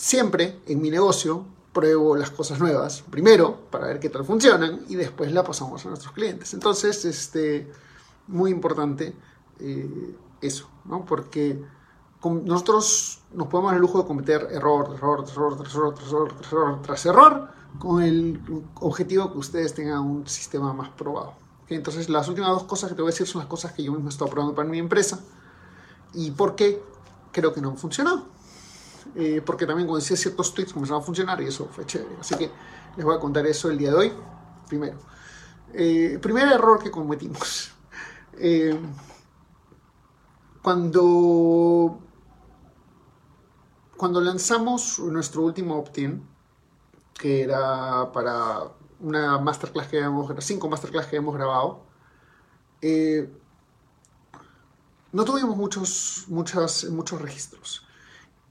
siempre en mi negocio pruebo las cosas nuevas, primero para ver qué tal funcionan y después la pasamos a nuestros clientes. Entonces, este, muy importante eh, eso, ¿no? Porque nosotros nos podemos dar el lujo de cometer error, error, error, error, tras error, error, tras error, con el objetivo que ustedes tengan un sistema más probado. Entonces, las últimas dos cosas que te voy a decir son las cosas que yo mismo he estado probando para mi empresa y por qué creo que no han funcionado. Eh, porque también cuando decía ciertos tweets comenzaron a funcionar y eso fue chévere. Así que les voy a contar eso el día de hoy. Primero, eh, primer error que cometimos. Eh, cuando, cuando lanzamos nuestro último opt-in, que era para una masterclass que habíamos, cinco masterclass que habíamos grabado, no tuvimos muchos, muchas, muchos registros.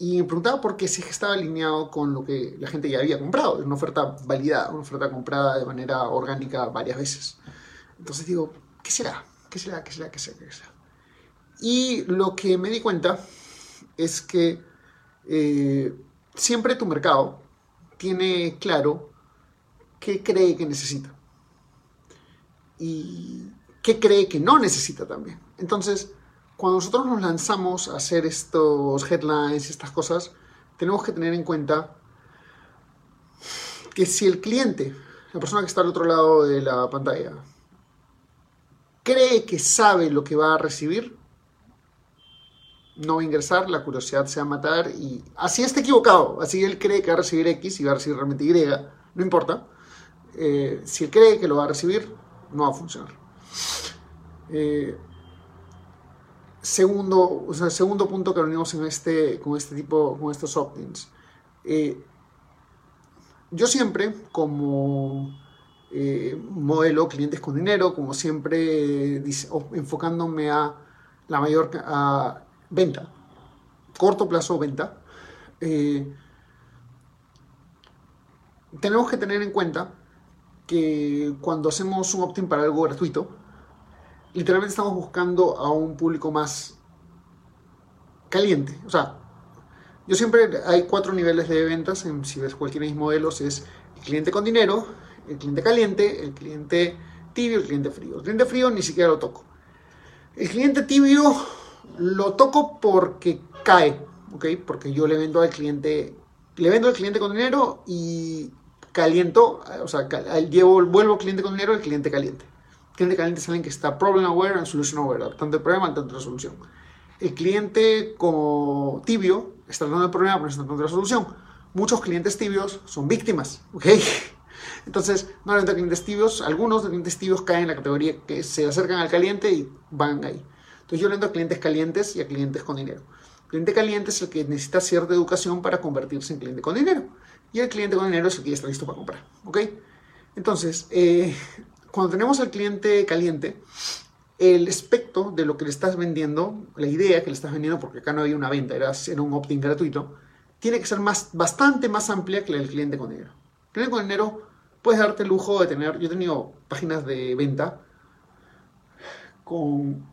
Y me preguntaba por qué si estaba alineado con lo que la gente ya había comprado, una oferta validada, una oferta comprada de manera orgánica varias veces. Entonces digo, ¿qué será? ¿Qué será? ¿Qué será? ¿Qué será? ¿Qué será? Y lo que me di cuenta es que eh, siempre tu mercado tiene claro qué cree que necesita y qué cree que no necesita también. Entonces, cuando nosotros nos lanzamos a hacer estos headlines y estas cosas, tenemos que tener en cuenta que si el cliente, la persona que está al otro lado de la pantalla, cree que sabe lo que va a recibir, no va a ingresar, la curiosidad se va a matar y así está equivocado, así él cree que va a recibir X y va a recibir realmente Y, no importa. Eh, si él cree que lo va a recibir, no va a funcionar. Eh, segundo, o sea, segundo punto que venimos en este, con este tipo, con estos opt-ins. Eh, yo siempre, como eh, modelo clientes con dinero, como siempre enfocándome a la mayor venta, corto plazo venta, eh, tenemos que tener en cuenta que cuando hacemos un opt-in para algo gratuito, literalmente estamos buscando a un público más caliente. O sea, yo siempre hay cuatro niveles de ventas, en, si ves cualquiera de mis modelos, es el cliente con dinero, el cliente caliente, el cliente tibio, el cliente frío. El cliente frío ni siquiera lo toco. El cliente tibio lo toco porque cae, ¿ok? Porque yo le vendo al cliente, le vendo al cliente con dinero y caliento, o sea, llevo, vuelvo cliente con dinero al cliente caliente cliente caliente es alguien que está problem aware and solution aware, tanto el problema, tanto la solución. El cliente como tibio está dando el problema, pero está dando la solución. Muchos clientes tibios son víctimas, ¿ok? Entonces, normalmente clientes tibios, algunos de clientes tibios caen en la categoría que se acercan al caliente y van ahí. Entonces yo le a clientes calientes y a clientes con dinero. El cliente caliente es el que necesita cierta educación para convertirse en cliente con dinero. Y el cliente con dinero es el que ya está listo para comprar. ¿Ok? Entonces, eh, cuando tenemos al cliente caliente, el aspecto de lo que le estás vendiendo, la idea que le estás vendiendo, porque acá no había una venta, era, un opt-in gratuito, tiene que ser más, bastante más amplia que la del cliente con dinero. El cliente con dinero puedes darte el lujo de tener, yo he tenido páginas de venta con,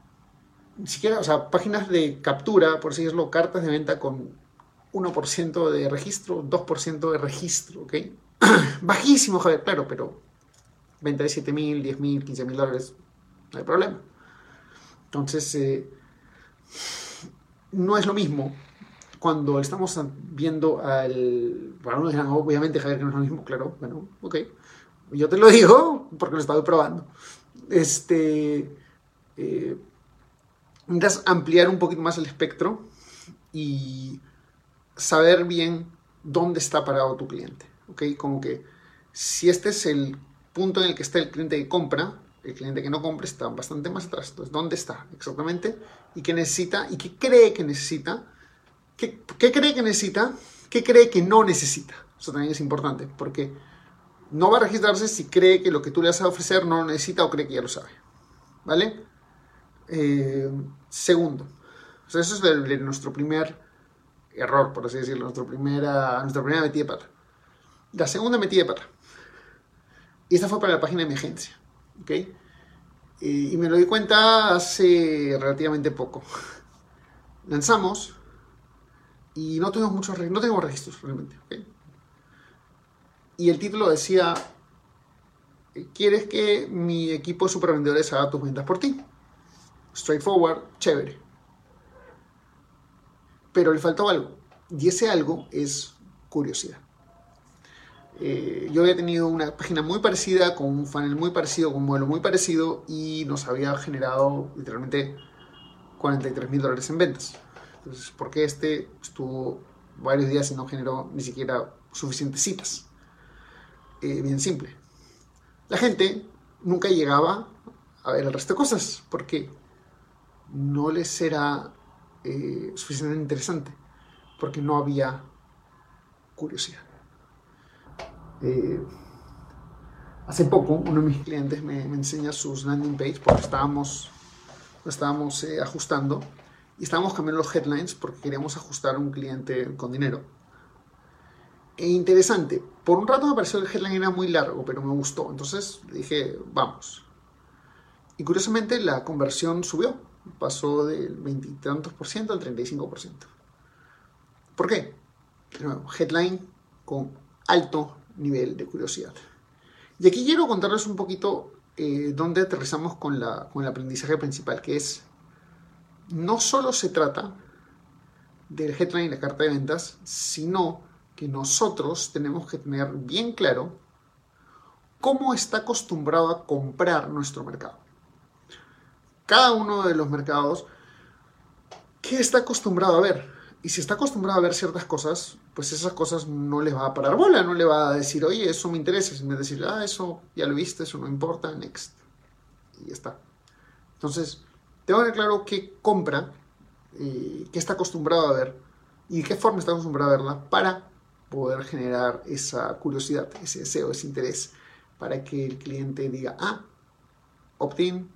ni siquiera, o sea, páginas de captura, por así decirlo, cartas de venta con 1% de registro, 2% de registro, ¿ok? Bajísimo, Javier, claro, pero venta de 7 mil, 10 mil, 15 mil dólares, no hay problema. Entonces, eh, no es lo mismo cuando estamos viendo al... Dirán, obviamente, Javier, que no es lo mismo, claro, bueno, ok. Yo te lo digo porque lo he estado probando. Este... Eh, necesitas ampliar un poquito más el espectro y saber bien dónde está parado tu cliente, ¿ok? Como que si este es el punto en el que está el cliente que compra, el cliente que no compra está bastante más atrás. Entonces, ¿dónde está exactamente? ¿Y qué necesita? ¿Y qué cree que necesita? ¿Qué, cree que necesita? ¿Qué cree que no necesita? Eso también es importante, porque no va a registrarse si cree que lo que tú le vas a ofrecer no lo necesita o cree que ya lo sabe. ¿Vale? Eh, segundo, eso es nuestro primer error, por así decirlo, nuestra primera, nuestra primera metida de pata. La segunda metida de pata. Y esta fue para la página de emergencia. ¿ok? Y, me lo di cuenta hace relativamente poco. Lanzamos y no tuvimos muchos no tenemos registros realmente. Y el título decía, ¿quieres que mi equipo de supervendedores haga tus ventas por ti? Straightforward, chévere. Pero le faltó algo. Y ese algo es curiosidad. Eh, yo había tenido una página muy parecida, con un funnel muy parecido, con un modelo muy parecido y nos había generado literalmente 43 mil dólares en ventas. Entonces, ¿por qué este estuvo varios días y no generó ni siquiera suficientes citas? Eh, bien simple. La gente nunca llegaba a ver el resto de cosas porque no les era eh, suficientemente interesante, porque no había curiosidad. Eh, hace poco uno de mis clientes me, enseña sus landing page porque estábamos, estábamos eh, ajustando y estábamos cambiando los headlines porque queríamos ajustar a un cliente con dinero. E interesante, por un rato me pareció que el headline era muy largo, pero me gustó, entonces dije, vamos. Y curiosamente la conversión subió, pasó del veintitantos por ciento al 35 por ciento. ¿Por qué? headline con alto nivel de curiosidad. Y aquí quiero contarles un poquito eh, dónde aterrizamos con, la, con el aprendizaje principal, que es, no solo se trata del headline y la carta de ventas, sino que nosotros tenemos que tener bien claro cómo está acostumbrado a comprar nuestro mercado. Cada uno de los mercados, ¿qué está acostumbrado a ver? Y si está acostumbrado a ver ciertas cosas, pues esas cosas no les va a parar bola, no le va a decir, oye, eso me interesa, sino decir, ah, eso ya lo viste, eso no importa, next. Y ya está. Entonces, tengo que claro qué compra, eh, qué está acostumbrado a ver y de qué forma está acostumbrado a verla para poder generar esa curiosidad, ese deseo, ese interés, para que el cliente diga, ah, opt-in,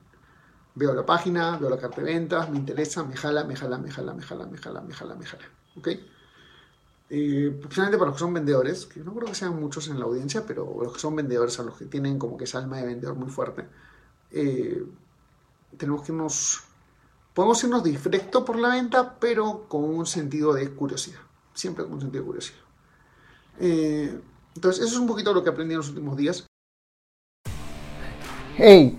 veo la página, veo la carta de ventas, me interesa, me jala, me jala, me jala, me jala, me jala, me jala, me jala. ¿Ok? Eh, para los que son vendedores, que no creo que sean muchos en la audiencia, pero los que son vendedores, a los que tienen como que esa alma de vendedor muy fuerte, eh, tenemos que irnos, podemos irnos directo por la venta, pero con un sentido de curiosidad, siempre con un sentido de curiosidad. Eh, entonces, eso es un poquito lo que aprendí en los últimos días. Hey,